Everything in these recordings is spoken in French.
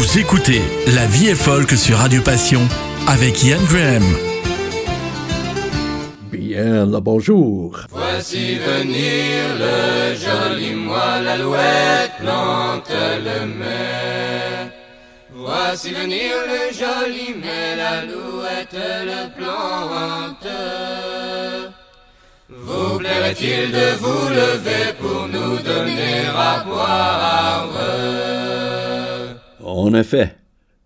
Vous écoutez La vie est folk sur Radio Passion avec Ian Graham. Bien le bonjour. Voici venir le joli mois, l'alouette plante le mai. Voici venir le joli mai, l'alouette le plante. Vous plairait-il de vous lever pour nous donner à boire? En effet,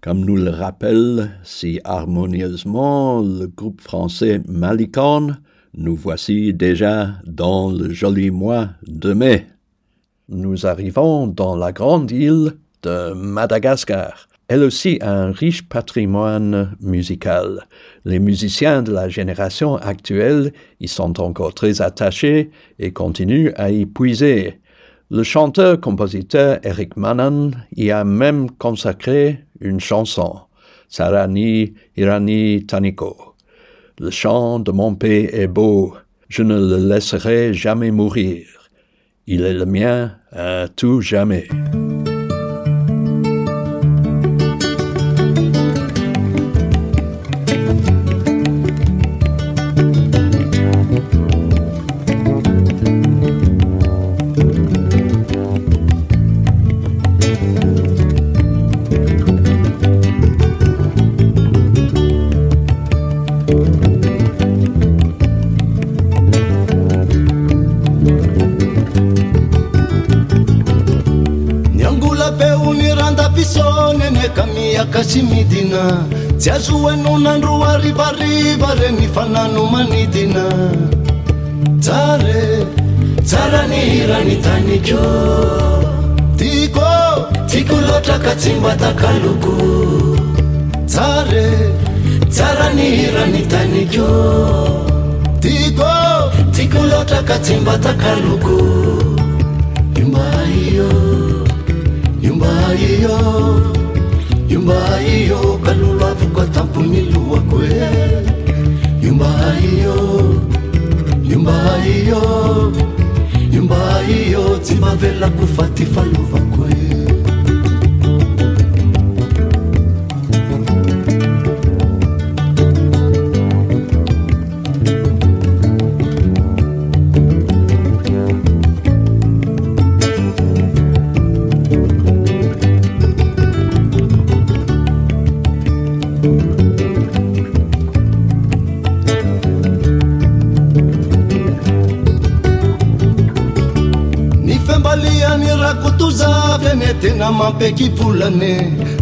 comme nous le rappelle si harmonieusement le groupe français Malicon, nous voici déjà dans le joli mois de mai. Nous arrivons dans la grande île de Madagascar, elle aussi a un riche patrimoine musical. Les musiciens de la génération actuelle y sont encore très attachés et continuent à y puiser. Le chanteur-compositeur Eric Manan y a même consacré une chanson, Sarani Irani Taniko. Le chant de mon pays est beau, je ne le laisserai jamais mourir. Il est le mien à tout jamais. fisoneneka miakasy midina. Tsy azoenonandro arivariva reny fanano manidina. Tsare tsara ny hirany taniko. Tiko tiko loatra ka tsy mbatakalogo tsare tsara ny hirany taniko. Tiko tiko loatra ka tsy mbatakalogo imbaio yumbayiyo yumbayiyo kalulavuka tampuniluwa kwe yumbayiyo yumbayiyo yumbayiyo tsimavela kufa tifaluva tena mampeky volane.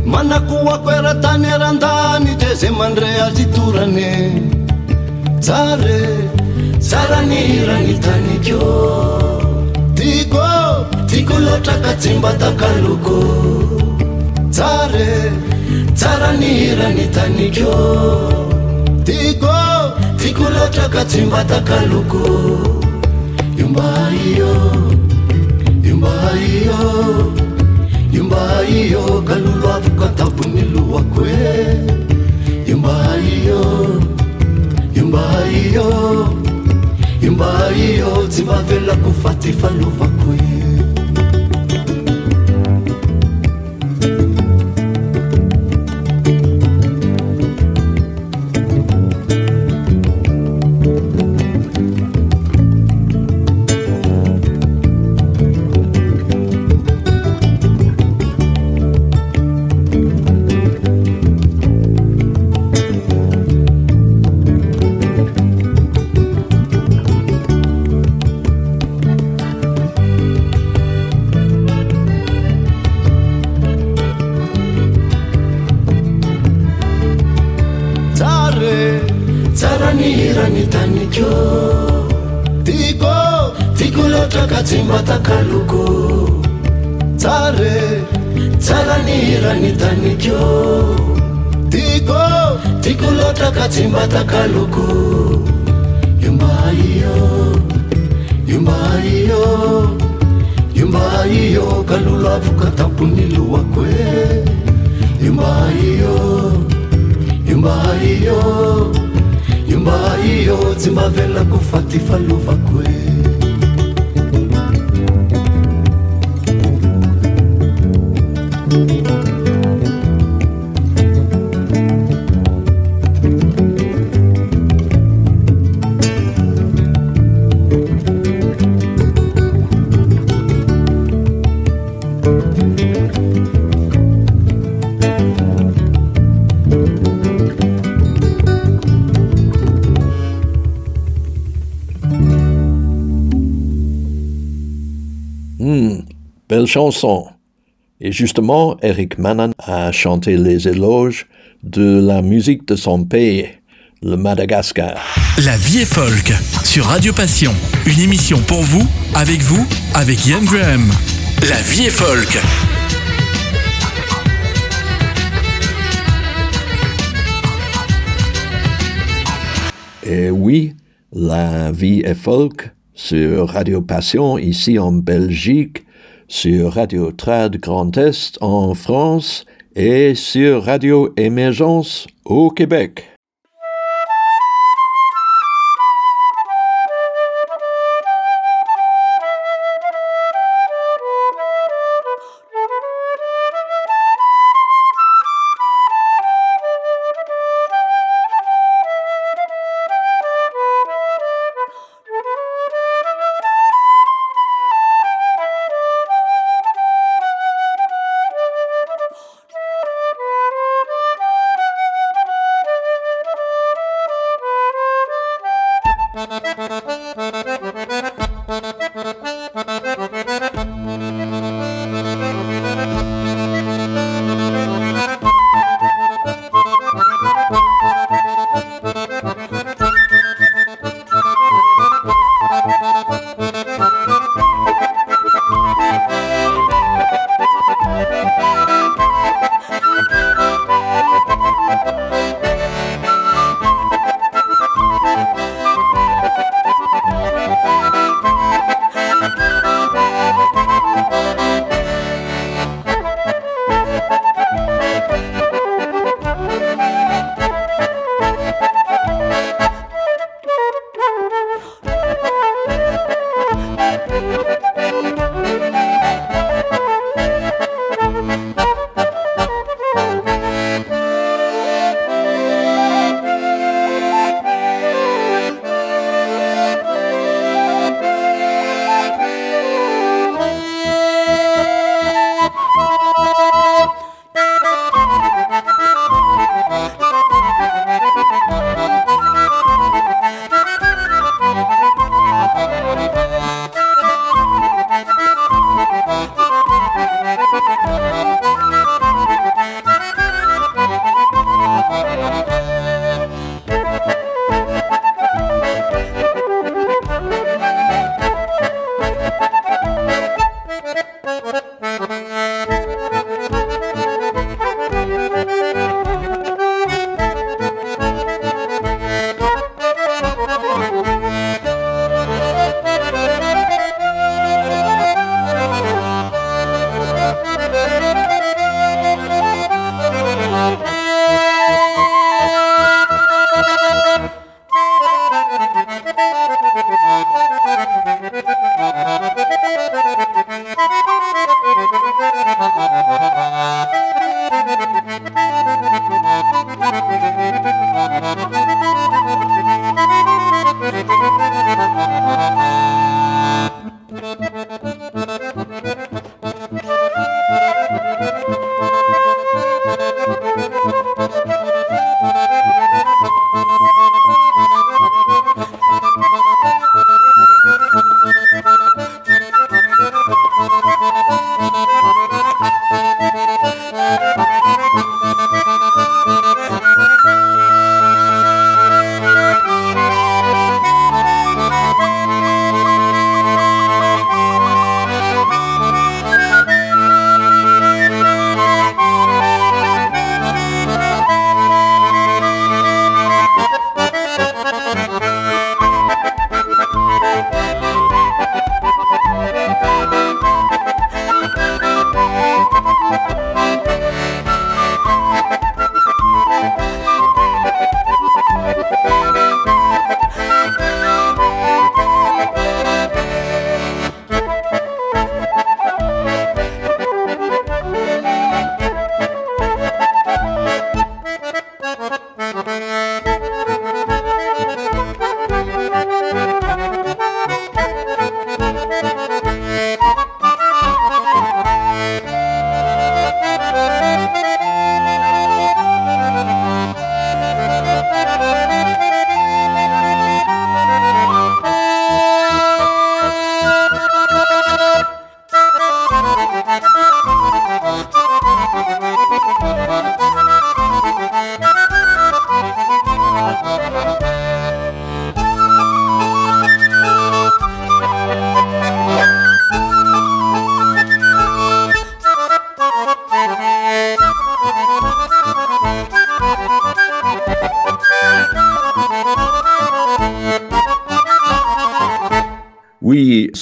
Manakoa koeratany aran-dany de zay mandre azy torane. Jare saranirany taniko tiko tiko loatra ka tsymbatakaloko jare saranirany taniko tiko tiko loatra ka tsymbatakalokoiombao io, zima ve la cuffati, fallo va qui. rany tanikeo tiko tiko loatra ka tsy mbatakaloko iomba io iomba io iomba io kalolo avoka tampony loako e iomba io iomba io iomba io tsy mbavelako fatyfalovako e belle chanson. Et justement, Eric Manan a chanté les éloges de la musique de son pays, le Madagascar. La vie est folk sur Radio Passion. Une émission pour vous, avec vous, avec Ian Graham. La vie est folk. Et oui, la vie est folk sur Radio Passion ici en Belgique, sur Radio Trad Grand Est en France et sur Radio Émergence au Québec.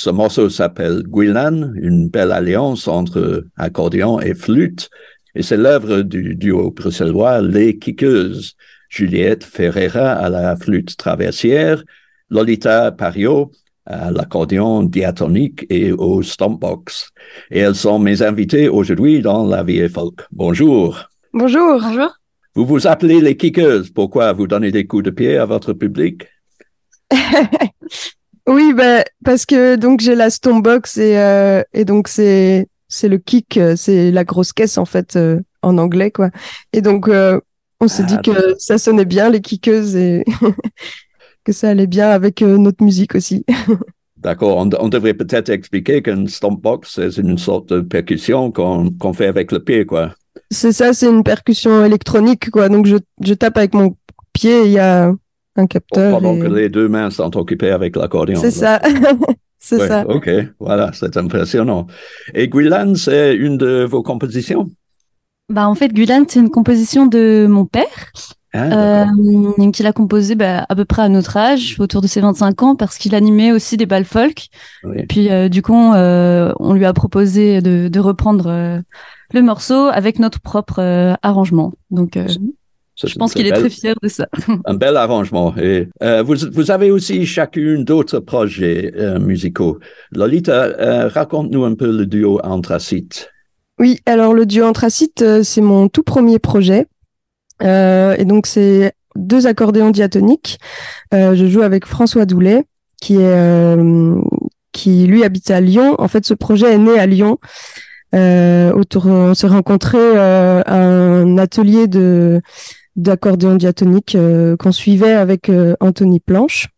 Ce morceau s'appelle Guilan, une belle alliance entre accordéon et flûte, et c'est l'œuvre du duo bruxellois Les Kickeuses, Juliette Ferreira à la flûte traversière, Lolita Pario à l'accordéon diatonique et au stompbox. Et elles sont mes invitées aujourd'hui dans La Vie et Folk. Bonjour. Bonjour. Bonjour. Vous vous appelez les kickeuses. Pourquoi vous donnez des coups de pied à votre public? Oui, bah, parce que donc j'ai la Stonebox et, euh, et donc c'est c'est le kick, euh, c'est la grosse caisse en fait euh, en anglais quoi. Et donc on s'est dit ah, que ça sonnait bien les kickeuses et que ça allait bien avec notre musique aussi. D'accord, on, devrait peut-être expliquer qu'une stompbox c'est une sorte de percussion qu'on qu'on fait avec le pied quoi. C'est ça, c'est une percussion électronique quoi. Donc je, je tape avec mon pied, il y a un capteur. Pendant que les deux mains sont occupées avec l'accordéon. C'est ça. c'est ça. OK, voilà, c'est impressionnant. Et Guilan, c'est une de vos compositions? Bah, en fait, Guilan, c'est une composition de mon père. Ah, euh, qu'il a composé bah, à peu près à notre âge, autour de ses 25 ans, parce qu'il animait aussi des balles folk. Puis euh, du coup, euh, on lui a proposé de, de reprendre euh, le morceau avec notre propre arrangement. Donc je pense qu'il est très fier de ça. un bel arrangement. Et euh, vous, vous, avez aussi chacune d'autres projets euh, musicaux. Lolita, euh, raconte-nous un peu le duo Anthracite. Oui, alors le duo Anthracite, c'est mon tout premier projet. et donc, c'est deux accordéons diatoniques. je joue avec François Doulet, qui est qui lui habite à Lyon. En fait, ce projet est né à Lyon. autour, on s'est rencontrés à un atelier de d'accordéon diatonique euh, qu'on suivait avec euh, Anthony Planche.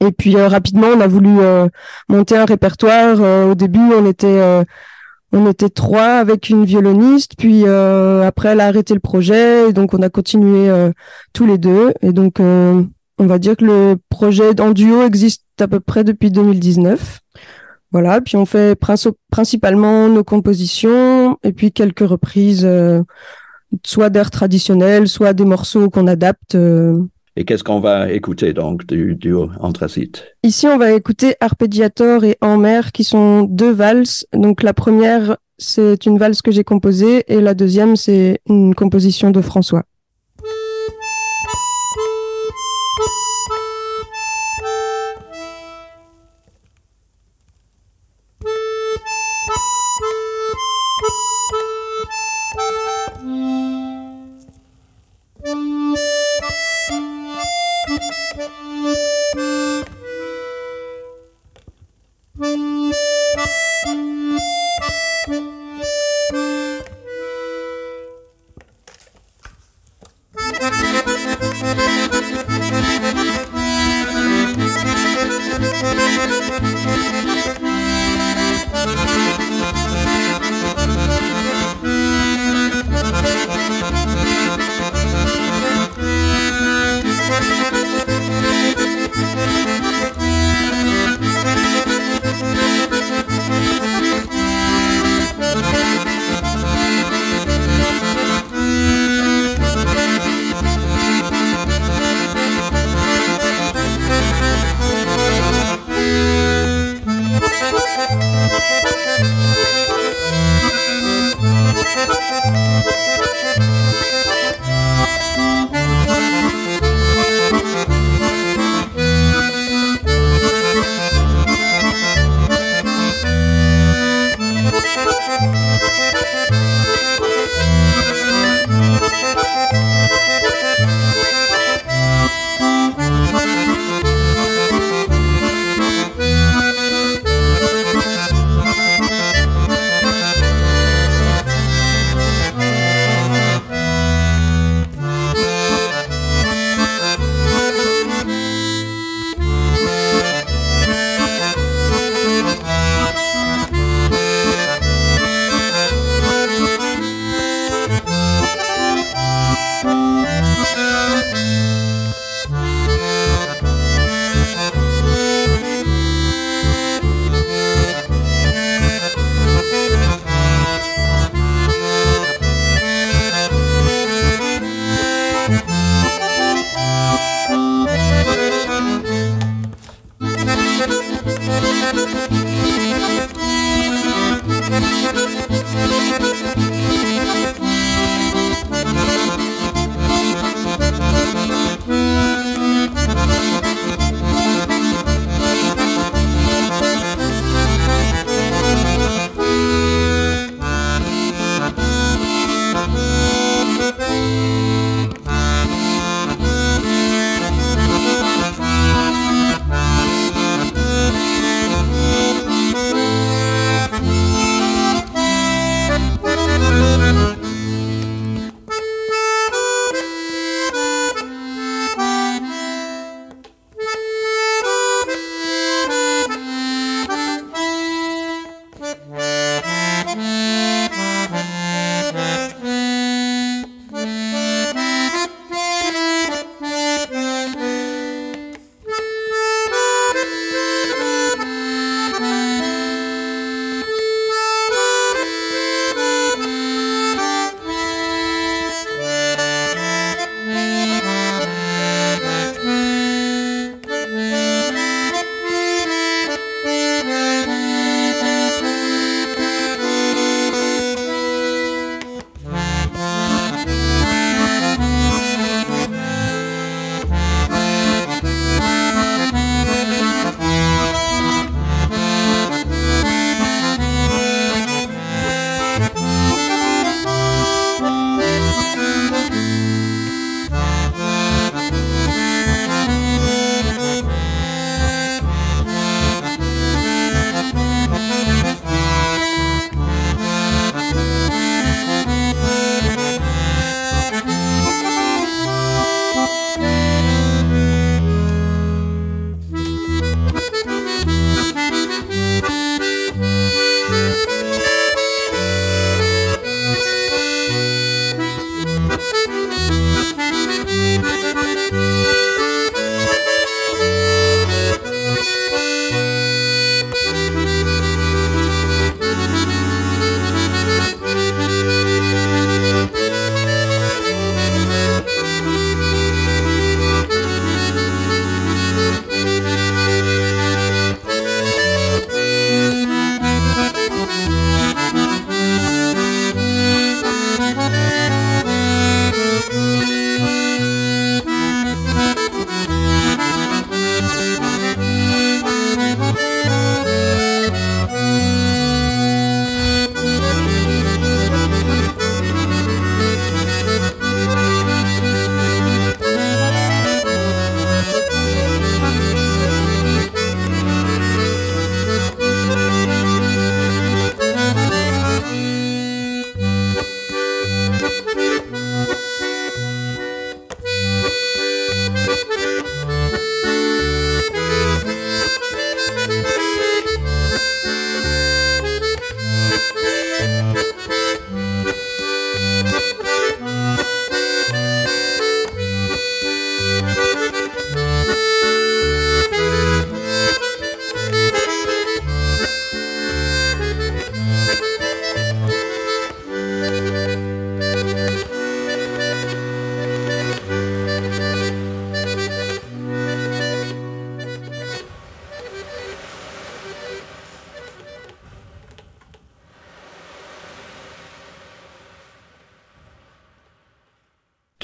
Et puis euh, rapidement, on a voulu monter un répertoire. au début, on était on était trois avec une violoniste, puis après elle a arrêté le projet, et donc on a continué tous les deux. Et donc on va dire que le projet en duo existe à peu près depuis 2019. Voilà, puis on fait principalement nos compositions et puis quelques reprises soit d'air traditionnel, soit des morceaux qu'on adapte. Euh. Et qu'est-ce qu'on va écouter donc du duo Anthracite? Ici, on va écouter Arpeggiator et En mer, qui sont deux valses. Donc la première, c'est une valse que j'ai composée, et la deuxième, c'est une composition de François.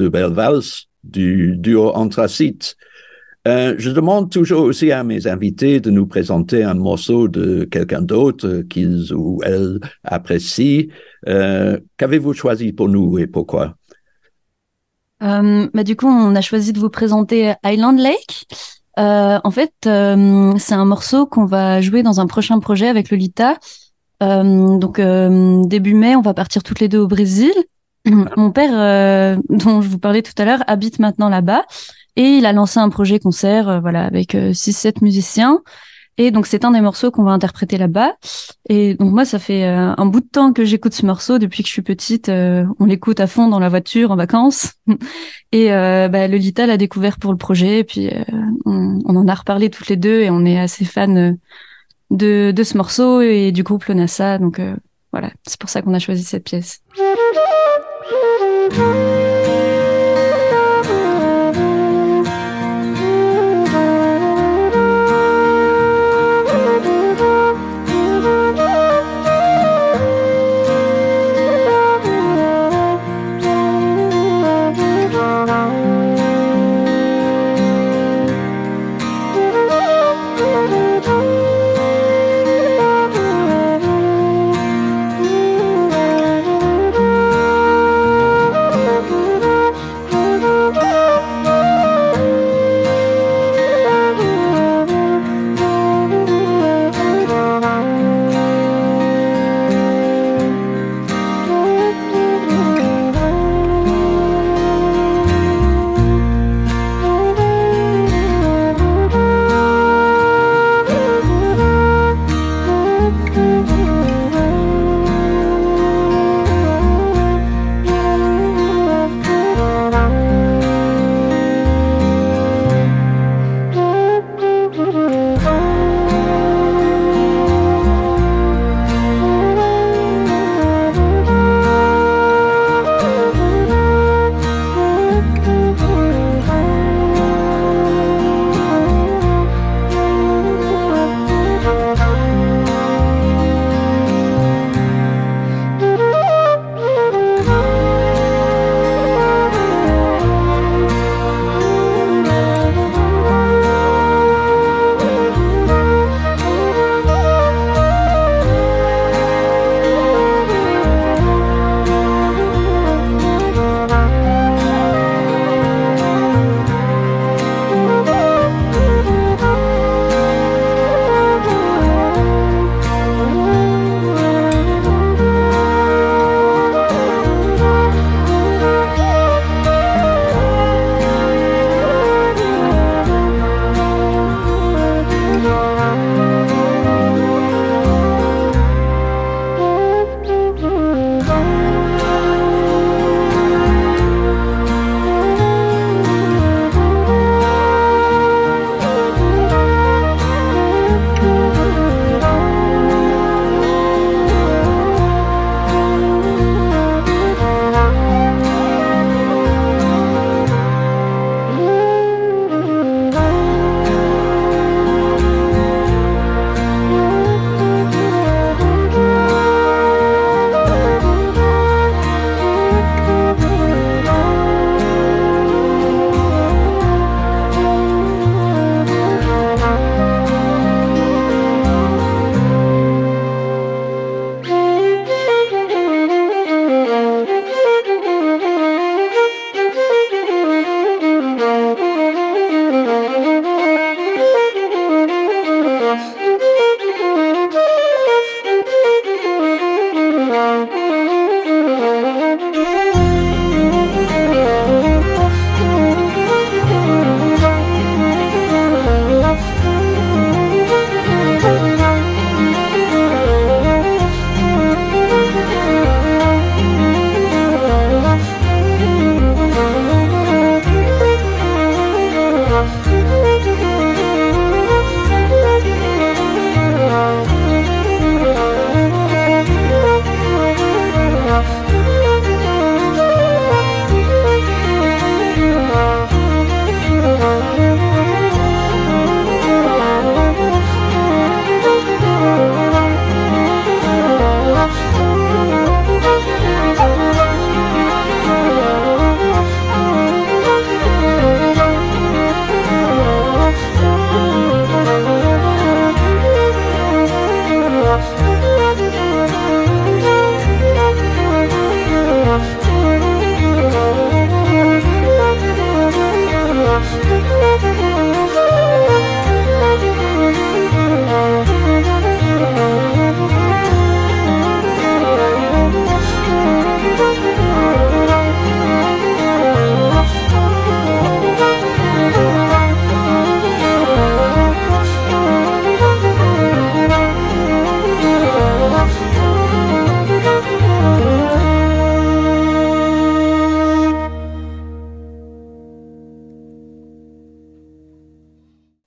De belles valses du duo Anthracite. Euh, je demande toujours aussi à mes invités de nous présenter un morceau de quelqu'un d'autre qu'ils ou elles apprécient. Euh, qu'avez-vous choisi pour nous et pourquoi? Euh, bah, Du coup, on a choisi de vous présenter Island Lake. en fait, c'est un morceau qu'on va jouer dans un prochain projet avec Lolita. donc, début mai, on va partir toutes les deux au Brésil. Mon père, dont je vous parlais tout à l'heure, habite maintenant là-bas. Et il a lancé un projet concert, euh, voilà, avec 6-7 euh, musiciens. Et donc c'est un des morceaux qu'on va interpréter là-bas. Et donc moi ça fait euh, un bout de temps que j'écoute ce morceau depuis que je suis petite. on l'écoute à fond dans la voiture en vacances. et bah, Lolita l'a découvert pour le projet. Et puis on, en a reparlé toutes les deux et on est assez fan de, de ce morceau et du groupe Lonassa. Donc voilà, c'est pour ça qu'on a choisi cette pièce. Thank you.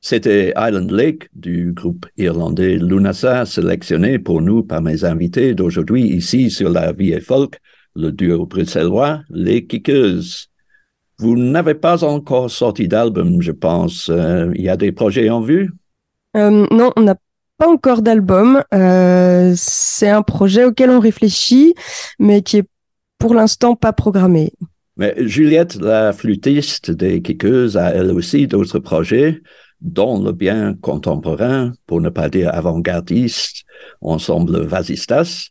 C'était Island Lake du groupe irlandais Lunasa, sélectionné pour nous par mes invités d'aujourd'hui ici sur la Vie et Folk, le duo bruxellois, les Kickers. Vous n'avez pas encore sorti d'album, je pense. Euh, il y a des projets en vue? Euh, Non, on n'a pas encore d'album. Euh, c'est un projet auquel on réfléchit, mais qui est pour l'instant pas programmé. Mais Juliette, la flûtiste des Kickers, a elle aussi d'autres projets, dont le bien contemporain, pour ne pas dire avant-gardiste, ensemble Vasistas.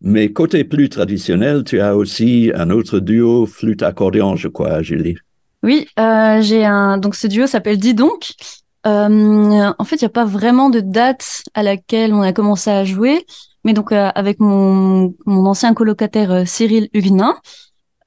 Mais côté plus traditionnel, tu as aussi un autre duo flûte-accordéon, je crois, Julie. Oui, euh, j'ai un. Donc ce duo s'appelle Dis donc. Euh, en fait, il n'y a pas vraiment de date à laquelle on a commencé à jouer, mais donc euh, avec mon, mon ancien colocataire Cyril Huguenin,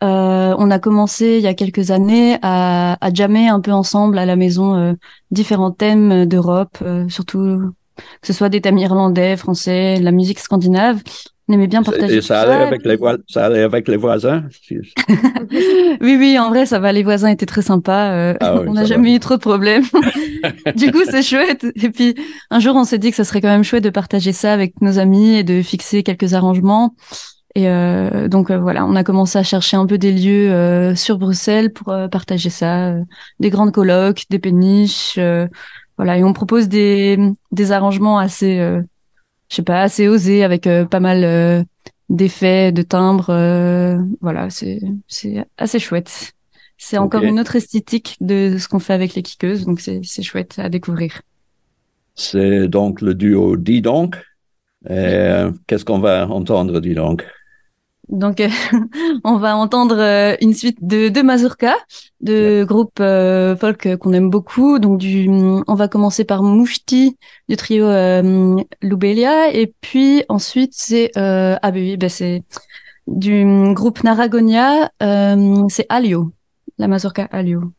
euh, on a commencé il y a quelques années à, à jammer un peu ensemble à la maison différents thèmes d'Europe, surtout que ce soit des thèmes irlandais, français, la musique scandinave. On aimait bien partager. Et ça, allait avec les ça allait avec les voisins Oui, oui, en vrai, ça va. Les voisins étaient très sympas. Euh, ah on n'a jamais eu trop de problèmes. du coup, c'est chouette. Et puis, un jour, on s'est dit que ça serait quand même chouette de partager ça avec nos amis et de fixer quelques arrangements. Et euh, donc euh, voilà, on a commencé à chercher un peu des lieux euh, sur Bruxelles pour euh, partager ça, des grandes colloques, des péniches, voilà. Et on propose des des arrangements assez je sais pas, assez osé avec euh, pas mal euh, d'effets, de timbres. Euh, voilà, c'est c'est assez chouette. C'est encore une autre esthétique de, ce qu'on fait avec les kickeuses, donc c'est c'est chouette à découvrir. C'est donc le duo Dis donc. Qu'est-ce qu'on va entendre, dis donc donc, euh, on va entendre euh, une suite de, de mazurka, de groupes euh, folk qu'on aime beaucoup. Donc, du, on va commencer par Mouchti du trio Lubelia, et puis ensuite c'est ah ben oui, ben c'est du groupe Naragonia, c'est Alio, la mazurka Alio.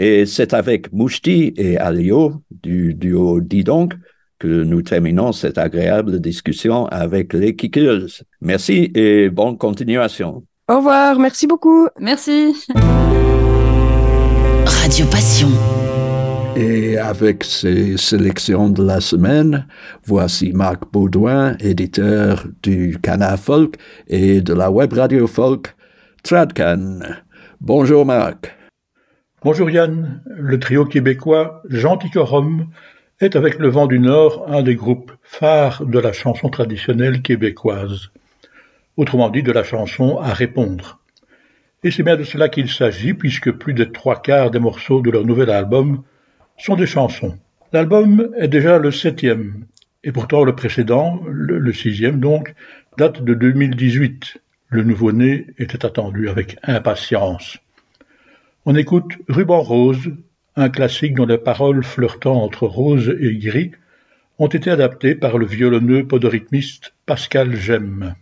Et c'est avec Mouchti et Alio du duo Dis donc que nous terminons cette agréable discussion avec les Kickers. Merci et bonne continuation. Au revoir, merci beaucoup. Merci. Radio Passion. Et avec ces sélections de la semaine, voici Marc Baudouin, éditeur du Canard Folk et de la web radio folk Tradcan. Bonjour Marc. Bonjour Yann, le trio québécois Genticorum est avec le vent du Nord un des groupes phares de la chanson traditionnelle québécoise, autrement dit de la chanson à répondre. Et c'est bien de cela qu'il s'agit puisque plus de trois quarts des morceaux de leur nouvel album sont des chansons. L'album est déjà le septième, et pourtant le précédent, le, le sixième donc, date de 2018. Le nouveau-né était attendu avec impatience. On écoute Ruban Rose, un classique dont les paroles flirtant entre rose et gris ont été adaptées par le violonneux podorythmiste Pascal Gemme.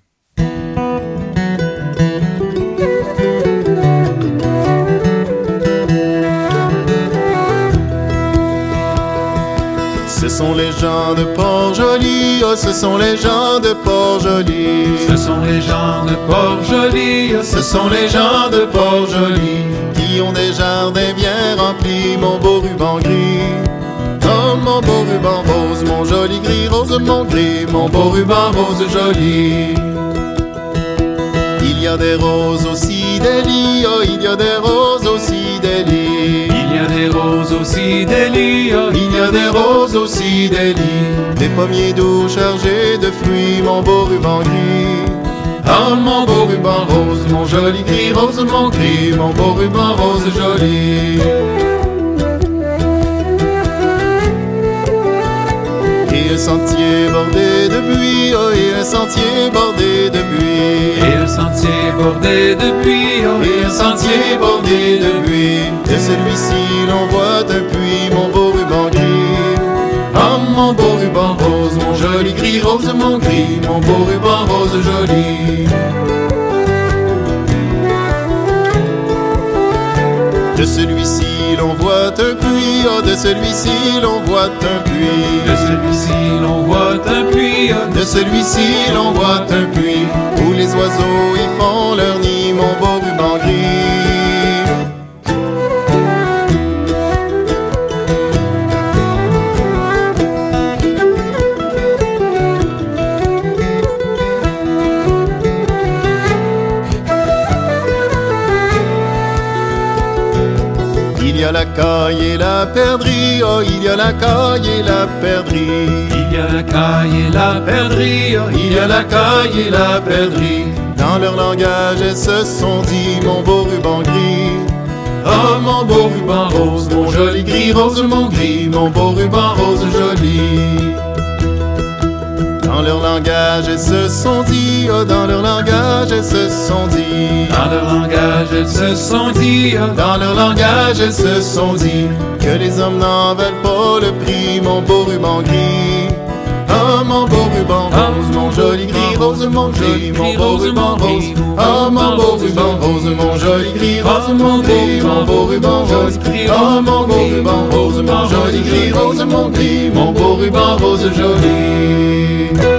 Sont les gens de Port-Joli, oh, ce sont les gens de Port-Joli. Ce sont les gens de Port-Joli, oh, ce sont les gens de Port-Joli qui ont des jardins bien remplis, mon beau ruban gris. Oh mon beau ruban rose, mon joli gris, rose mon gris, mon beau ruban rose joli. Il y a des roses aussi des lits, oh il y a des roses roses aussi des lits, oh, Il y a des roses aussi des lits, des pommiers doux chargés de fruits, mon beau ruban gris. Oh mon beau ruban rose, mon joli gris, rose mon gris, mon beau ruban rose joli. Et un sentier bordé de buis, oh et un sentier bordé de buis. Et un sentier bordé de buis, oh, Et un sentier bordé de buis, de celui-ci l'on voit un puits, mon beau ruban gris. Oh mon beau ruban rose, mon joli gris, rose mon gris, mon beau ruban rose joli. De celui-ci l'on voit un puits, de celui-ci l'on voit un puits. De celui-ci l'on voit un puits, De celui-ci l'on voit un puits, où les oiseaux y font leur nid, mon beau ruban gris. A la caille et la perdrix, oh il y a la caille et la perdrix. Il y a la caille et la perdrix, oh, Il y a la caille et la perdrix. Dans leur langage, elles se sont dit mon beau ruban gris. Oh mon beau ruban rose, mon joli gris, rose mon gris, mon beau ruban rose joli. Dans leur langage, elles se sont dit, oh dans leur langage, elles se sont dit. Dans leur langage, elles se sont dit, oh, Dans leur langage, elles se sont dit que les hommes n'en veulent pas le prix, mon beau ruban gris. Oh mon beau ruban rose, mon joli gris, rose mon gris, mon beau ruban rose. Oh mon beau ruban rose, mon joli gris, rose mon gris, mon beau ruban rose. Oh mon beau ruban rose, joli mon gris, mon beau ruban rose joli.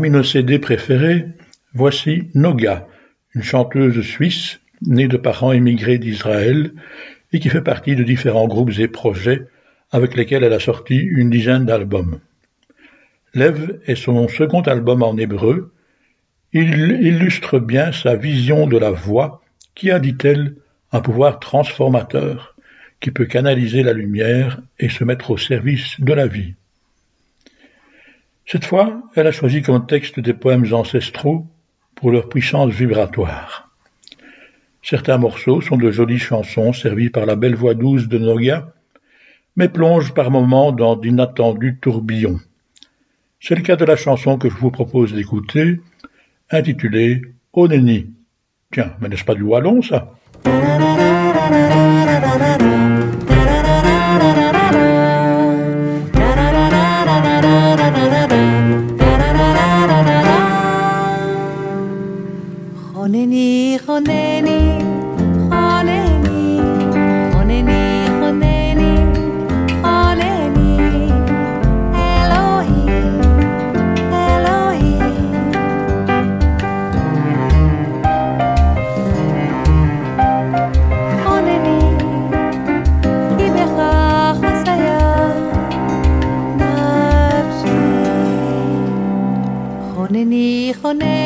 Parmi nos CD préférés, voici Noga, une chanteuse suisse née de parents émigrés d'Israël et qui fait partie de différents groupes et projets avec lesquels elle a sorti une dizaine d'albums. Lev est son second album en hébreu. Il illustre bien sa vision de la voix qui a, dit-elle, un pouvoir transformateur qui peut canaliser la lumière et se mettre au service de la vie. Cette fois, elle a choisi comme texte des poèmes ancestraux pour leur puissance vibratoire. Certains morceaux sont de jolies chansons servies par la belle voix douce de Noga, mais plongent par moments dans d'inattendus tourbillons. C'est le cas de la chanson que je vous propose d'écouter, intitulée Oneni. Tiens, mais n'est-ce pas du wallon, ça? Honeni, honeni, honeni, honeni, honeni, honeni, Elohi, Elohi. Honeni, imecha chasaya nafshi. Honeni, honeni.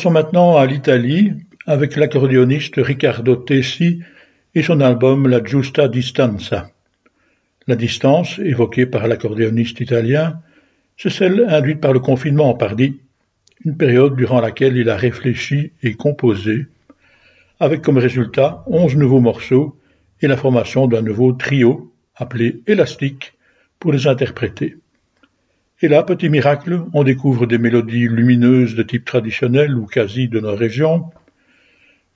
Passons maintenant à l'Italie avec l'accordéoniste Riccardo Tessi et son album La Giusta Distanza. La distance, évoquée par l'accordéoniste italien, c'est celle induite par le confinement en Pardie, une période durant laquelle il a réfléchi et composé, avec comme résultat onze nouveaux morceaux et la formation d'un nouveau trio appelé Élastique pour les interpréter. Et là, petit miracle, on découvre des mélodies lumineuses de type traditionnel ou quasi de nos régions,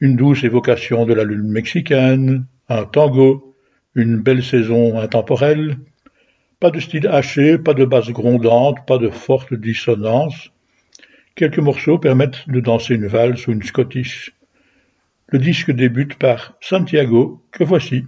une douce évocation de la lune mexicaine, un tango, une belle saison intemporelle, pas de style haché, pas de basse grondante, pas de forte dissonance. Quelques morceaux permettent de danser une valse ou une scottish. Le disque débute par Santiago, que voici.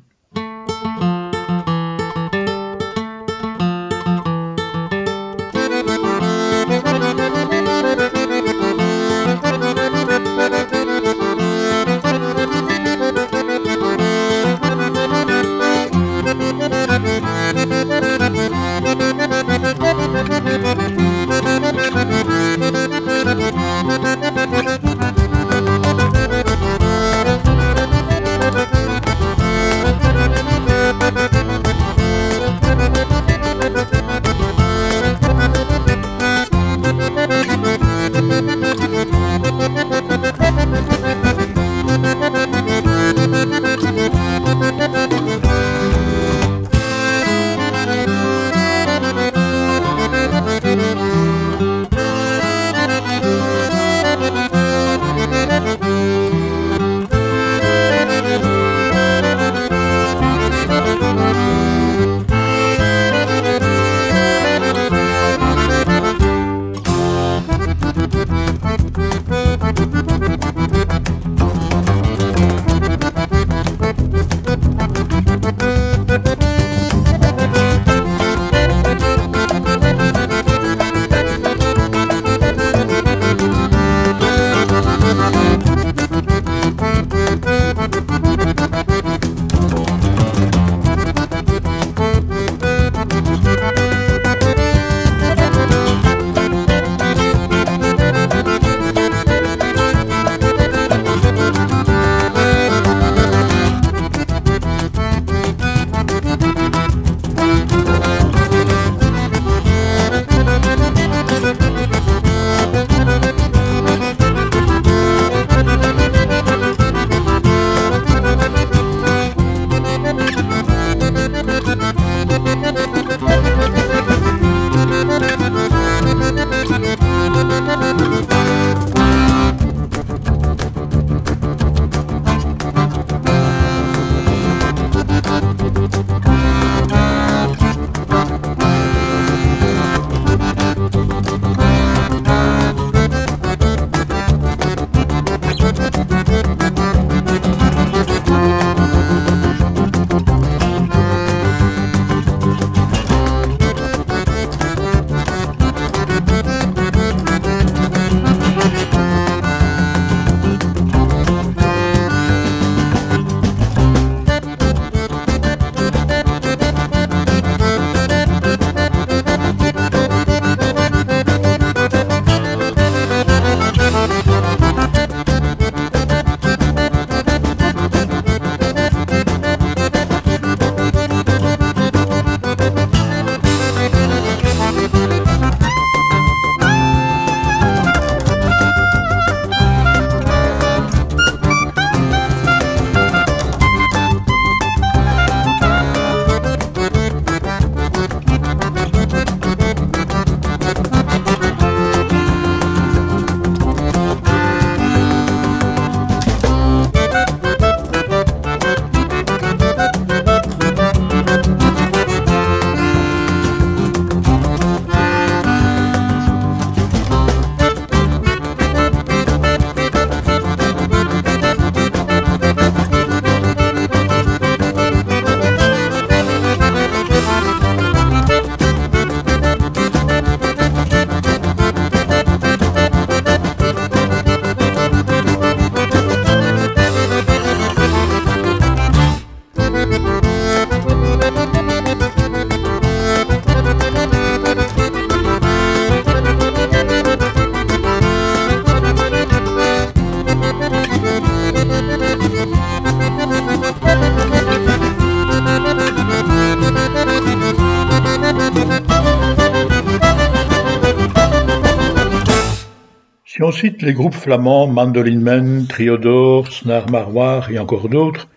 Cite les groupes flamands Mandoline Men, Triodor, Snar Maroir et encore d'autres,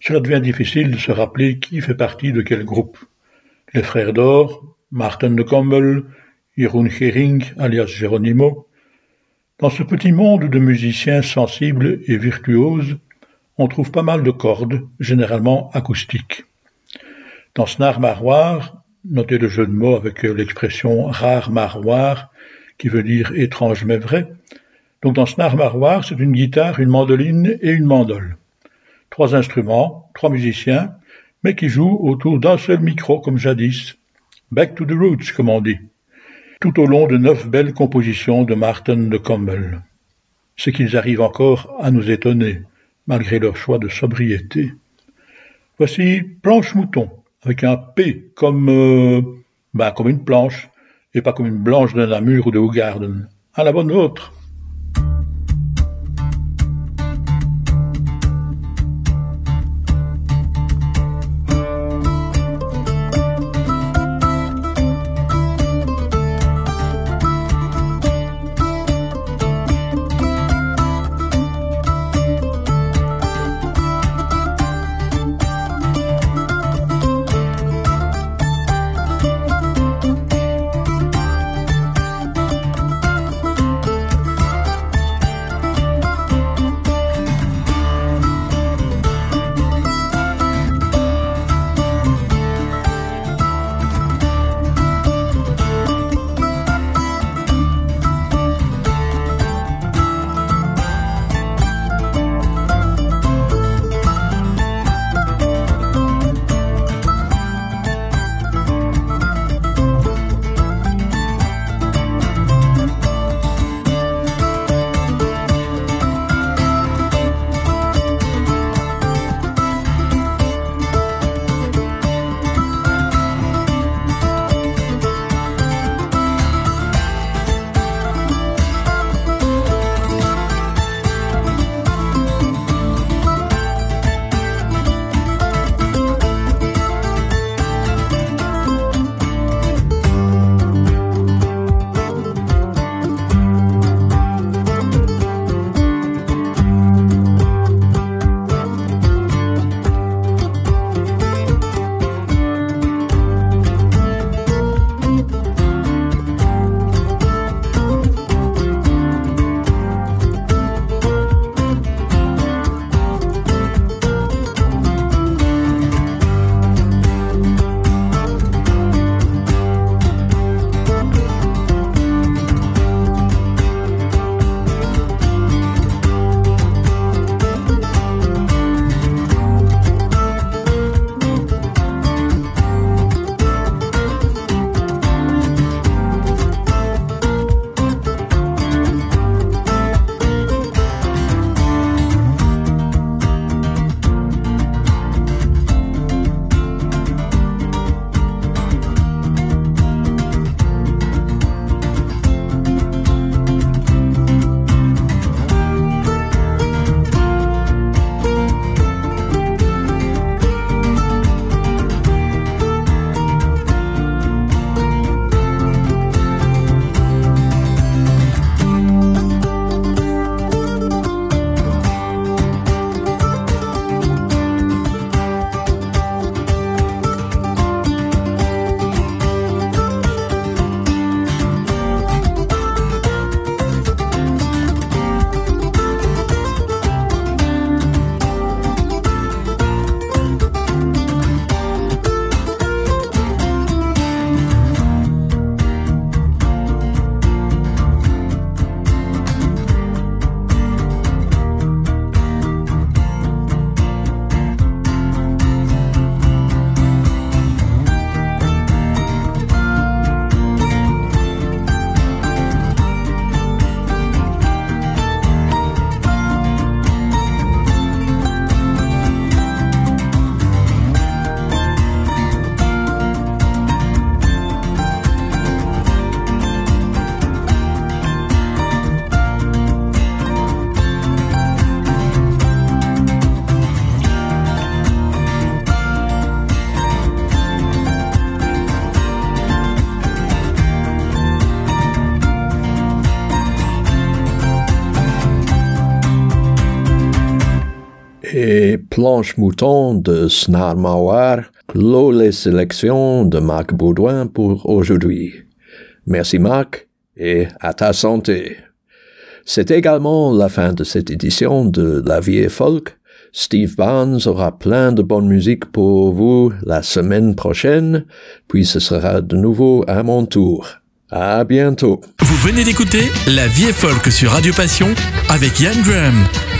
cela devient difficile de se rappeler qui fait partie de quel groupe. Les frères d'or, Martin de Campbell, Jeroen Gering, alias Geronimo. Dans ce petit monde de musiciens sensibles et virtuoses, on trouve pas mal de cordes, généralement acoustiques. Dans Snar Maroir, notez le jeu de mots avec l'expression rare maroir, qui veut dire étrange mais vrai. Donc dans Snar Maroir, c'est une guitare, une mandoline et une mandole. Trois instruments, trois musiciens, mais qui jouent autour d'un seul micro comme jadis. Back to the roots, comme on dit. Tout au long de neuf belles compositions de Martin de Campbell. C'est qu'ils arrivent encore à nous étonner, malgré leur choix de sobriété. Voici Planche Mouton, avec un P comme, euh, ben, comme une planche, et pas comme une blanche de Namur ou de Hougarden. À la bonne vôtre. Et Planche Mouton de Snar Mawar clôt les sélections de Marc Baudouin pour aujourd'hui. Merci Marc et à ta santé. C'est également la fin de cette édition de La Vie est Folk. Steve Barnes aura plein de bonne musique pour vous la semaine prochaine, puis ce sera de nouveau à mon tour. À bientôt. Vous venez d'écouter La Vie est Folk sur Radio Passion avec Yann Graham.